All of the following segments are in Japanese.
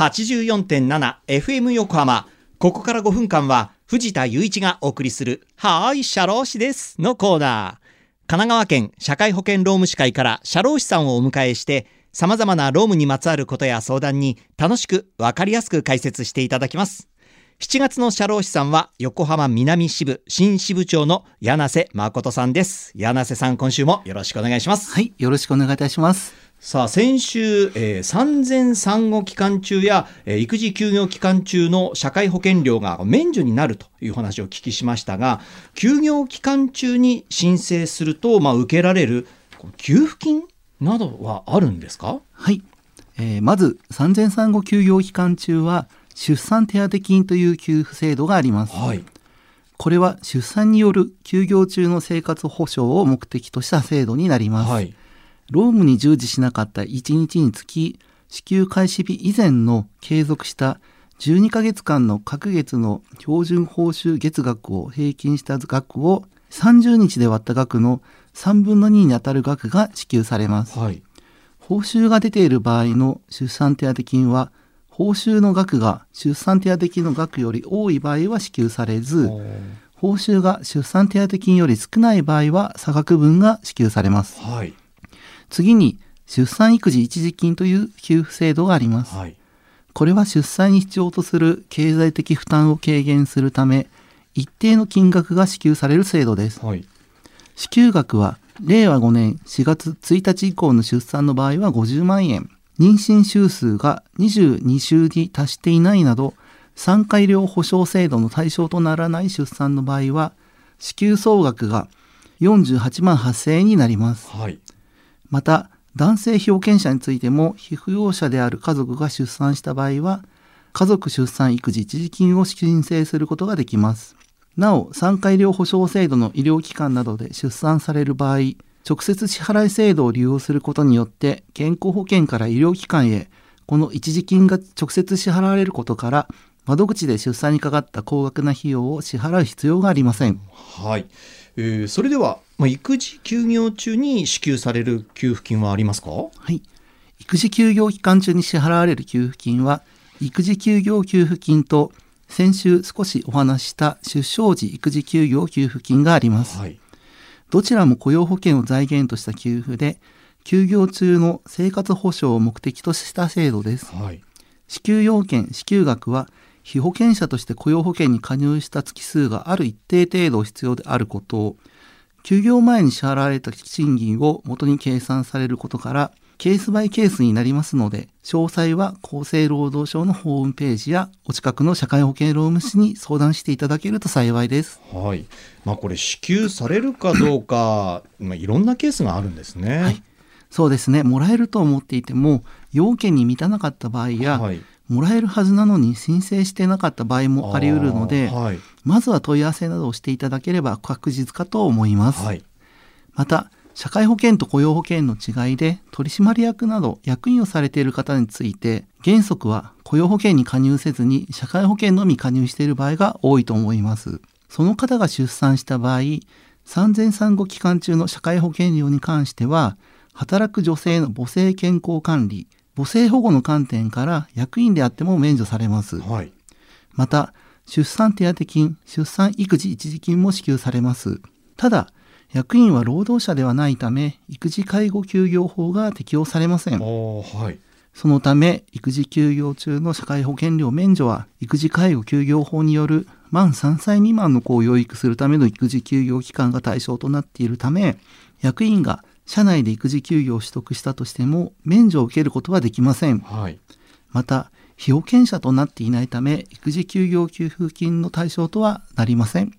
84.7FM 横浜。ここから5分間は藤田雄一がお送りする、はーい、社労士ですのコーナー。神奈川県社会保険労務士会から社労士さんをお迎えして、様々な労務にまつわることや相談に楽しくわかりやすく解説していただきます。7月の社労士さんは横浜南支部新支部長の柳瀬誠さんです。柳瀬さん、今週もよろしくお願いします。はい、よろしくお願いいたします。さあ先週、えー産前産後期間中や、えー育児休業期間中の社会保険料が免除になるという話をお聞きしましたが休業期間中に申請すると、まあ、受けられる給付金などはあるんですか？はい、えーまず産前産後休業期間中は出産手当金という給付制度があります。はいこれは出産による休業中の生活保障を目的とした制度になります。はい労務に従事しなかった1日につき支給開始日以前の継続した12ヶ月間の各月の標準報酬月額を平均した額を30日で割った額の3分の2にあたる額が支給されます。はい。報酬が出ている場合の出産手当金は報酬の額が出産手当金の額より多い場合は支給されず報酬が出産手当金より少ない場合は差額分が支給されます。はい次に出産育児一時金という給付制度があります。はい。これは出産に必要とする経済的負担を軽減するため一定の金額が支給される制度です。はい。支給額は令和5年4月1日以降の出産の場合は50万円。妊娠週数が22週に達していないなど産科医療保障制度の対象とならない出産の場合は支給総額が48万8000円になります。はいまた男性被保険者についても被扶養者である家族が出産した場合は家族出産育児一時金を申請することができます。なお産科医療保障制度の医療機関などで出産される場合直接支払い制度を利用することによって健康保険から医療機関へこの一時金が直接支払われることから窓口で出産にかかった高額な費用を支払う必要がありませんはい、えーそれでは、まあ、育児休業中に支給される給付金はありますか？はい。育児休業期間中に支払われる給付金は、育児休業給付金と、先週少しお話しした出生時育児休業給付金があります。はいどちらも雇用保険を財源とした給付で、休業中の生活保障を目的とした制度です。はい支給要件、支給額は、被保険者として雇用保険に加入した月数がある一定程度必要であることを、休業前に支払われた賃金を元に計算されることから、ケースバイケースになりますので、詳細は厚生労働省のホームページやお近くの社会保険労務士に相談していただけると幸いです。はい。まあこれ支給されるかどうか、まあいろんなケースがあるんですね。はいそうですね、もらえると思っていても、要件に満たなかった場合や、はいもらえるはずなのに申請してなかった場合もあり得るので、はいまずは問い合わせなどをしていただければ確実かと思います。はいまた、社会保険と雇用保険の違いで、取締役など役員をされている方について、原則は雇用保険に加入せずに社会保険のみ加入している場合が多いと思います。その方が出産した場合、産前産後期間中の社会保険料に関しては、働く女性の母性健康管理、母性保護の観点から役員であっても免除されます。はい。また出産手当金出産育児一時金も支給されます。ただ役員は労働者ではないため育児介護休業法が適用されません。はい。そのため育児休業中の社会保険料免除は育児介護休業法による満3歳未満の子を養育するための育児休業期間が対象となっているため役員が社内で育児休業を取得したとしても免除を受けることはできません。はい。また被保険者となっていないため育児休業給付金の対象とはなりません。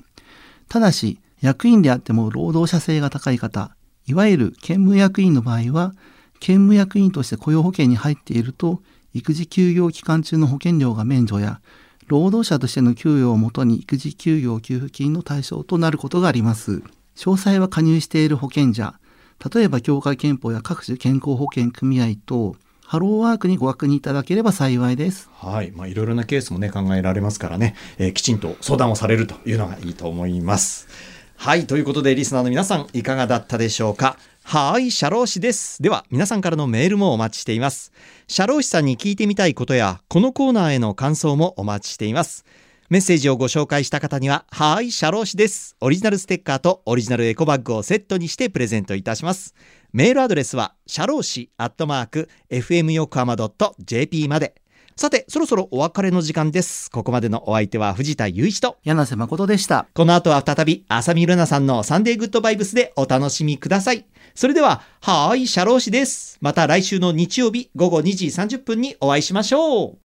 ただし役員であっても労働者性が高い方いわゆる兼務役員の場合は兼務役員として雇用保険に入っていると育児休業期間中の保険料が免除や労働者としての給与をもとに育児休業給付金の対象となることがあります。詳細は加入している保険者例えば協会憲法や各種健康保険組合等ハローワークにご確認いただければ幸いです。はい。まあ、いろいろなケースもね、考えられますからね、えーきちんと相談をされるというのがいいと思います。はい。ということで、リスナーの皆さん、いかがだったでしょうか？はい、社労士です。では、皆さんからのメールもお待ちしています。社労士さんに聞いてみたいことや、このコーナーへの感想もお待ちしています。メッセージをご紹介した方には、はーい、社労士です。オリジナルステッカーとオリジナルエコバッグをセットにしてプレゼントいたします。メールアドレスは、社労士アットマーク、fm 横浜 .jp まで。さて、そろそろお別れの時間です。ここまでのお相手は藤田雄一と、柳瀬誠でした。この後は再び、浅見ルナさんのサンデーグッドバイブスでお楽しみください。それでは、はーい、社労士です。また来週の日曜日午後2時30分にお会いしましょう。